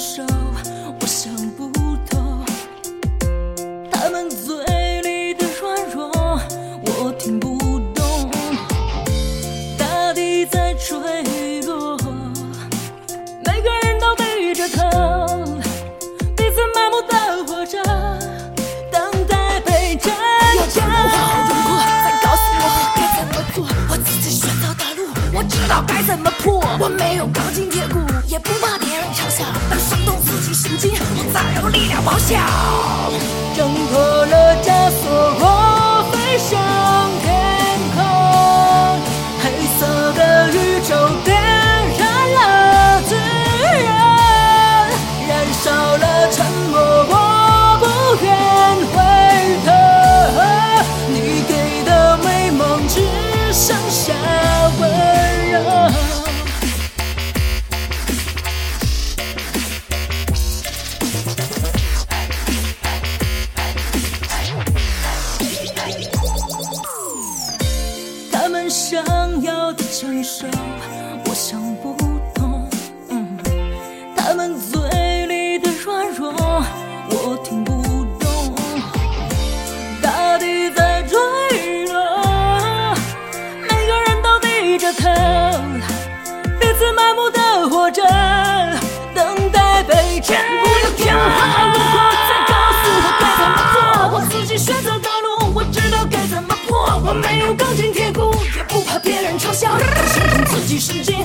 上该怎么破？我没有钢筋铁骨，也不怕别人嘲笑。当伤痛浮起神经，我再有力量咆哮。挣脱了枷锁，我飞向天空。黑色的宇宙点燃了炙热，燃烧了沉默。我不愿回头。你给的美梦只剩下。想要的成熟，我想不懂。他们嘴里的软弱，我听不懂。大地在坠落，每个人都低着头，彼此麻木的活着，等待被填补的天花路过，再告诉我该怎么？做。我自己选择道路，我知道该怎么？破。我没有钢琴己升级，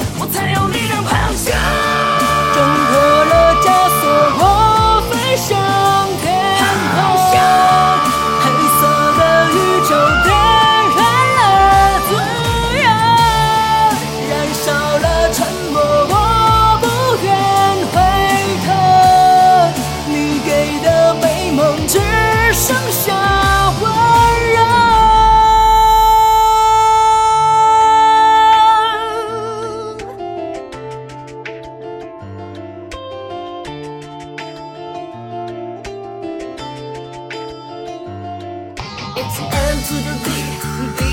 It's N to the V,